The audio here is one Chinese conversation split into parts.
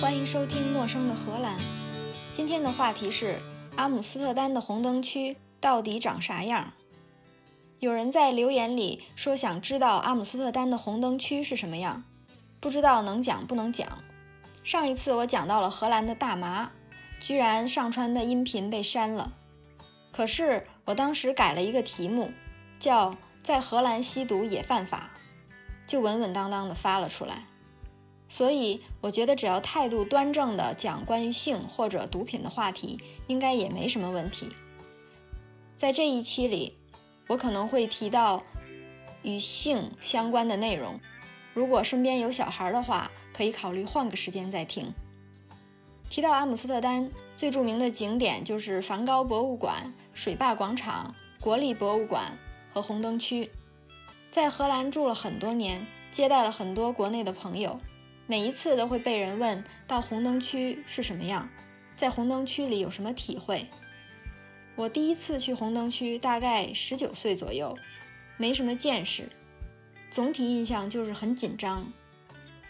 欢迎收听《陌生的荷兰》。今天的话题是阿姆斯特丹的红灯区到底长啥样？有人在留言里说想知道阿姆斯特丹的红灯区是什么样，不知道能讲不能讲。上一次我讲到了荷兰的大麻，居然上传的音频被删了。可是我当时改了一个题目，叫“在荷兰吸毒也犯法”，就稳稳当当的发了出来。所以我觉得，只要态度端正的讲关于性或者毒品的话题，应该也没什么问题。在这一期里，我可能会提到与性相关的内容。如果身边有小孩的话，可以考虑换个时间再听。提到阿姆斯特丹，最著名的景点就是梵高博物馆、水坝广场、国立博物馆和红灯区。在荷兰住了很多年，接待了很多国内的朋友。每一次都会被人问到红灯区是什么样，在红灯区里有什么体会。我第一次去红灯区大概十九岁左右，没什么见识，总体印象就是很紧张。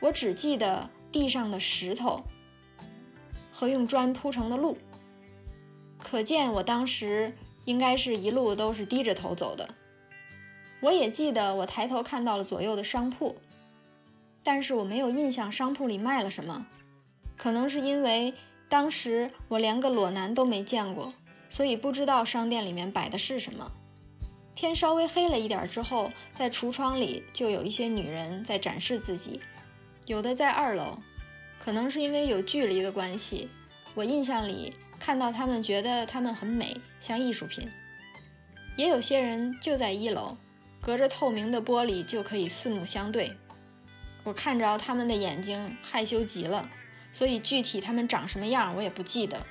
我只记得地上的石头和用砖铺成的路，可见我当时应该是一路都是低着头走的。我也记得我抬头看到了左右的商铺。但是我没有印象商铺里卖了什么，可能是因为当时我连个裸男都没见过，所以不知道商店里面摆的是什么。天稍微黑了一点之后，在橱窗里就有一些女人在展示自己，有的在二楼，可能是因为有距离的关系，我印象里看到他们觉得她们很美，像艺术品。也有些人就在一楼，隔着透明的玻璃就可以四目相对。我看着他们的眼睛，害羞极了，所以具体他们长什么样我也不记得。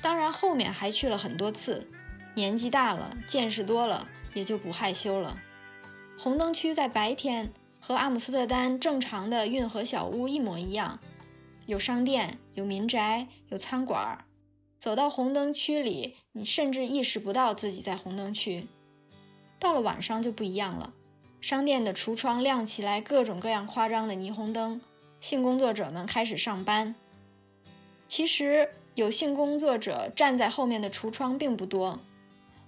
当然后面还去了很多次，年纪大了，见识多了，也就不害羞了。红灯区在白天和阿姆斯特丹正常的运河小屋一模一样，有商店，有民宅，有餐馆。走到红灯区里，你甚至意识不到自己在红灯区。到了晚上就不一样了。商店的橱窗亮起来，各种各样夸张的霓虹灯。性工作者们开始上班。其实有性工作者站在后面的橱窗并不多。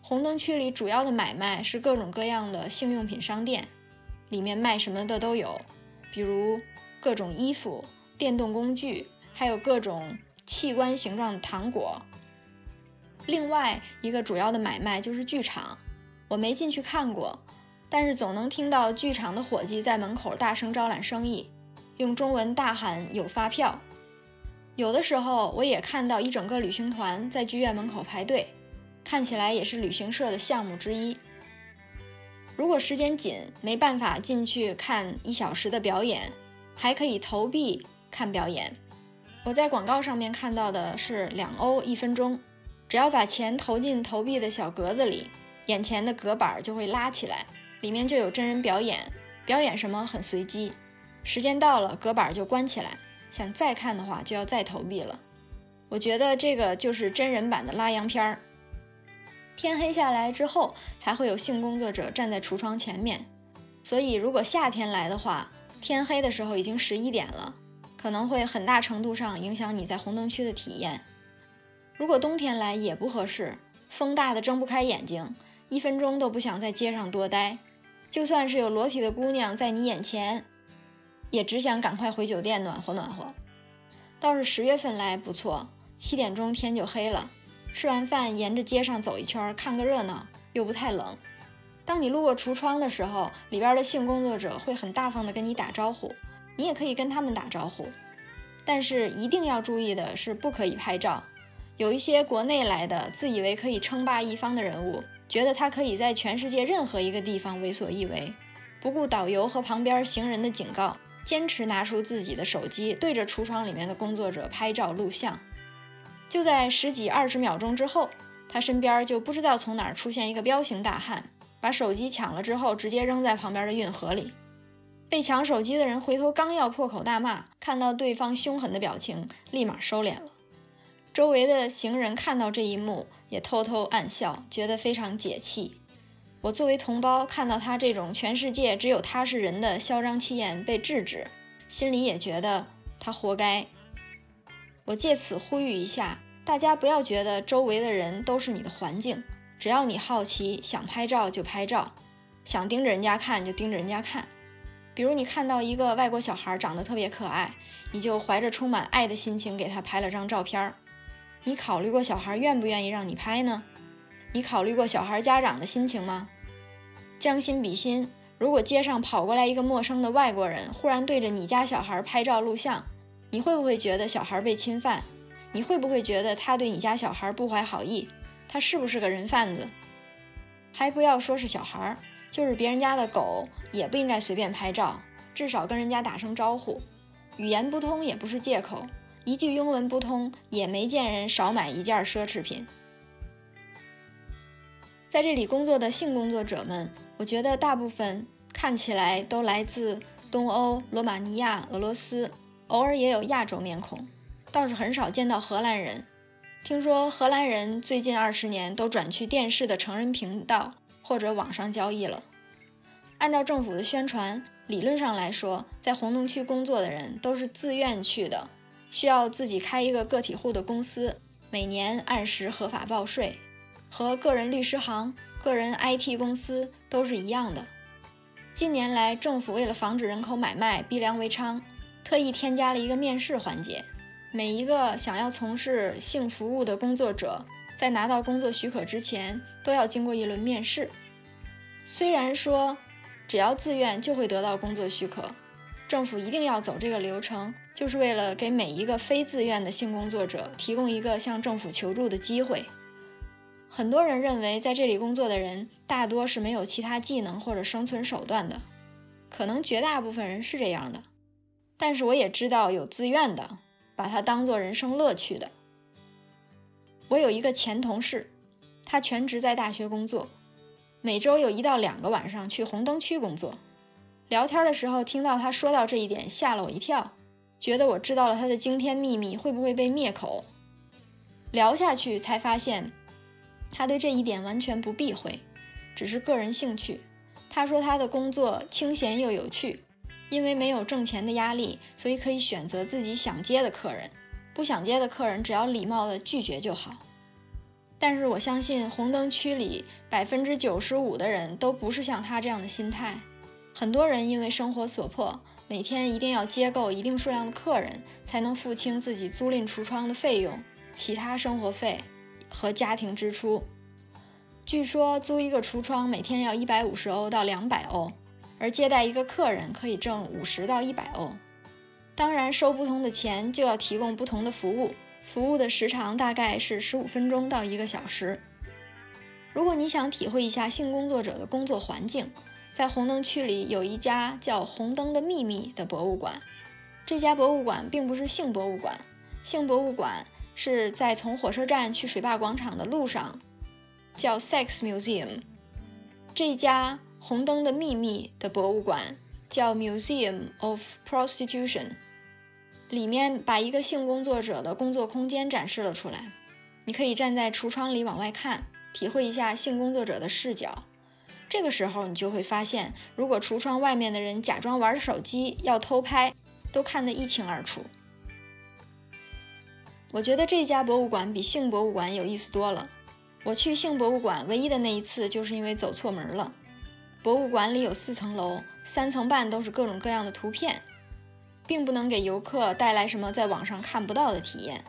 红灯区里主要的买卖是各种各样的性用品商店，里面卖什么的都有，比如各种衣服、电动工具，还有各种器官形状的糖果。另外一个主要的买卖就是剧场，我没进去看过。但是总能听到剧场的伙计在门口大声招揽生意，用中文大喊“有发票”。有的时候我也看到一整个旅行团在剧院门口排队，看起来也是旅行社的项目之一。如果时间紧，没办法进去看一小时的表演，还可以投币看表演。我在广告上面看到的是两欧一分钟，只要把钱投进投币的小格子里，眼前的隔板就会拉起来。里面就有真人表演，表演什么很随机，时间到了隔板就关起来，想再看的话就要再投币了。我觉得这个就是真人版的拉洋片儿。天黑下来之后才会有性工作者站在橱窗前面，所以如果夏天来的话，天黑的时候已经十一点了，可能会很大程度上影响你在红灯区的体验。如果冬天来也不合适，风大的睁不开眼睛，一分钟都不想在街上多待。就算是有裸体的姑娘在你眼前，也只想赶快回酒店暖和暖和。倒是十月份来不错，七点钟天就黑了，吃完饭沿着街上走一圈，看个热闹，又不太冷。当你路过橱窗的时候，里边的性工作者会很大方的跟你打招呼，你也可以跟他们打招呼。但是一定要注意的是，不可以拍照。有一些国内来的自以为可以称霸一方的人物。觉得他可以在全世界任何一个地方为所欲为，不顾导游和旁边行人的警告，坚持拿出自己的手机对着橱窗里面的工作者拍照录像。就在十几二十秒钟之后，他身边就不知道从哪儿出现一个彪形大汉，把手机抢了之后直接扔在旁边的运河里。被抢手机的人回头刚要破口大骂，看到对方凶狠的表情，立马收敛了。周围的行人看到这一幕，也偷偷暗笑，觉得非常解气。我作为同胞，看到他这种全世界只有他是人的嚣张气焰被制止，心里也觉得他活该。我借此呼吁一下，大家不要觉得周围的人都是你的环境，只要你好奇，想拍照就拍照，想盯着人家看就盯着人家看。比如你看到一个外国小孩长得特别可爱，你就怀着充满爱的心情给他拍了张照片儿。你考虑过小孩愿不愿意让你拍呢？你考虑过小孩家长的心情吗？将心比心，如果街上跑过来一个陌生的外国人，忽然对着你家小孩拍照录像，你会不会觉得小孩被侵犯？你会不会觉得他对你家小孩不怀好意？他是不是个人贩子？还不要说是小孩。就是别人家的狗也不应该随便拍照，至少跟人家打声招呼。语言不通也不是借口，一句英文不通也没见人少买一件奢侈品。在这里工作的性工作者们，我觉得大部分看起来都来自东欧、罗马尼亚、俄罗斯，偶尔也有亚洲面孔，倒是很少见到荷兰人。听说荷兰人最近二十年都转去电视的成人频道。或者网上交易了。按照政府的宣传，理论上来说，在红灯区工作的人都是自愿去的，需要自己开一个个体户的公司，每年按时合法报税，和个人律师行、个人 IT 公司都是一样的。近年来，政府为了防止人口买卖、逼良为娼，特意添加了一个面试环节，每一个想要从事性服务的工作者。在拿到工作许可之前，都要经过一轮面试。虽然说只要自愿就会得到工作许可，政府一定要走这个流程，就是为了给每一个非自愿的性工作者提供一个向政府求助的机会。很多人认为在这里工作的人大多是没有其他技能或者生存手段的，可能绝大部分人是这样的，但是我也知道有自愿的，把它当做人生乐趣的。我有一个前同事，他全职在大学工作，每周有一到两个晚上去红灯区工作。聊天的时候听到他说到这一点，吓了我一跳，觉得我知道了他的惊天秘密，会不会被灭口？聊下去才发现，他对这一点完全不避讳，只是个人兴趣。他说他的工作清闲又有趣，因为没有挣钱的压力，所以可以选择自己想接的客人。不想接的客人，只要礼貌的拒绝就好。但是我相信红灯区里百分之九十五的人都不是像他这样的心态。很多人因为生活所迫，每天一定要接够一定数量的客人，才能付清自己租赁橱窗的费用、其他生活费和家庭支出。据说租一个橱窗每天要一百五十欧到两百欧，而接待一个客人可以挣五十到一百欧。当然，收不同的钱就要提供不同的服务，服务的时长大概是十五分钟到一个小时。如果你想体会一下性工作者的工作环境，在红灯区里有一家叫“红灯的秘密”的博物馆。这家博物馆并不是性博物馆，性博物馆是在从火车站去水坝广场的路上，叫 Sex Museum。这家“红灯的秘密”的博物馆叫 Museum of Prostitution。里面把一个性工作者的工作空间展示了出来，你可以站在橱窗里往外看，体会一下性工作者的视角。这个时候，你就会发现，如果橱窗外面的人假装玩手机要偷拍，都看得一清二楚。我觉得这家博物馆比性博物馆有意思多了。我去性博物馆唯一的那一次，就是因为走错门了。博物馆里有四层楼，三层半都是各种各样的图片。并不能给游客带来什么在网上看不到的体验，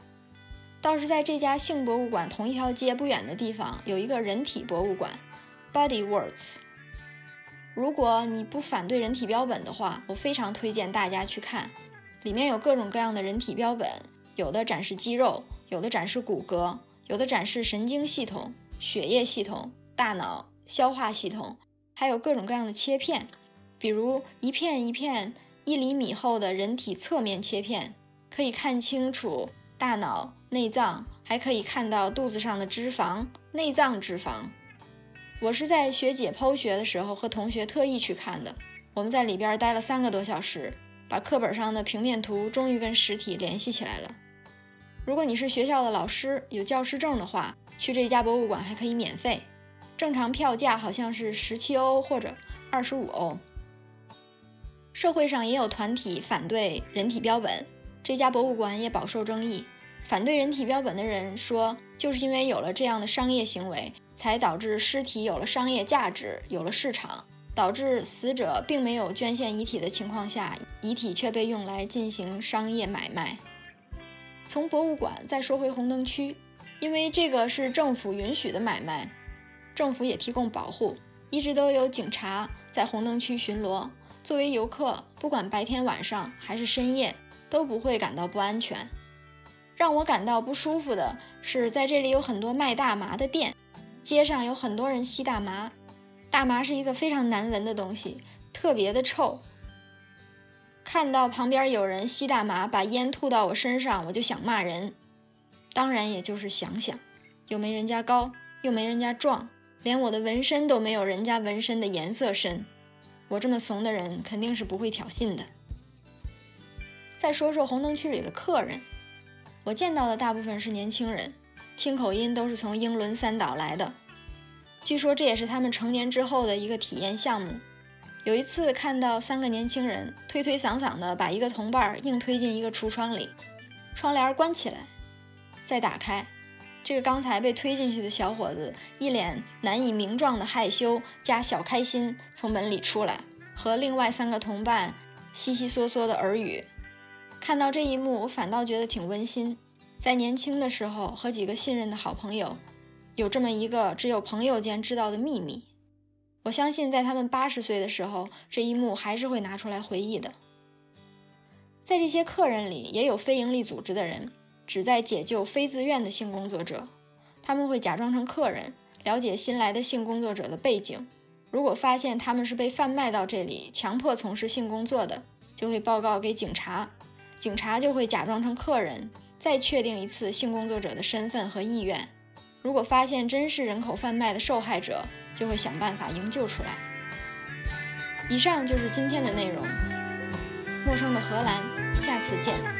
倒是在这家性博物馆同一条街不远的地方有一个人体博物馆，Body Words。如果你不反对人体标本的话，我非常推荐大家去看。里面有各种各样的人体标本，有的展示肌肉，有的展示骨骼，有的展示神经系统、血液系统、大脑、消化系统，还有各种各样的切片，比如一片一片。一厘米厚的人体侧面切片，可以看清楚大脑、内脏，还可以看到肚子上的脂肪、内脏脂肪。我是在学解剖学的时候和同学特意去看的，我们在里边待了三个多小时，把课本上的平面图终于跟实体联系起来了。如果你是学校的老师，有教师证的话，去这家博物馆还可以免费，正常票价好像是十七欧或者二十五欧。社会上也有团体反对人体标本，这家博物馆也饱受争议。反对人体标本的人说，就是因为有了这样的商业行为，才导致尸体有了商业价值，有了市场，导致死者并没有捐献遗体的情况下，遗体却被用来进行商业买卖。从博物馆再说回红灯区，因为这个是政府允许的买卖，政府也提供保护，一直都有警察在红灯区巡逻。作为游客，不管白天晚上还是深夜，都不会感到不安全。让我感到不舒服的是，在这里有很多卖大麻的店，街上有很多人吸大麻。大麻是一个非常难闻的东西，特别的臭。看到旁边有人吸大麻，把烟吐到我身上，我就想骂人。当然，也就是想想，又没人家高，又没人家壮，连我的纹身都没有人家纹身的颜色深。我这么怂的人，肯定是不会挑衅的。再说说红灯区里的客人。我见到的大部分是年轻人，听口音都是从英伦三岛来的。据说这也是他们成年之后的一个体验项目。有一次看到三个年轻人推推搡搡的把一个同伴硬推进一个橱窗里，窗帘关起来，再打开，这个刚才被推进去的小伙子一脸难以名状的害羞加小开心从门里出来，和另外三个同伴悉悉嗦嗦的耳语。看到这一幕，我反倒觉得挺温馨。在年轻的时候，和几个信任的好朋友，有这么一个只有朋友间知道的秘密。我相信，在他们八十岁的时候，这一幕还是会拿出来回忆的。在这些客人里，也有非营利组织的人，旨在解救非自愿的性工作者。他们会假装成客人，了解新来的性工作者的背景。如果发现他们是被贩卖到这里，强迫从事性工作的，就会报告给警察。警察就会假装成客人，再确定一次性工作者的身份和意愿。如果发现真是人口贩卖的受害者，就会想办法营救出来。以上就是今天的内容。陌生的荷兰，下次见。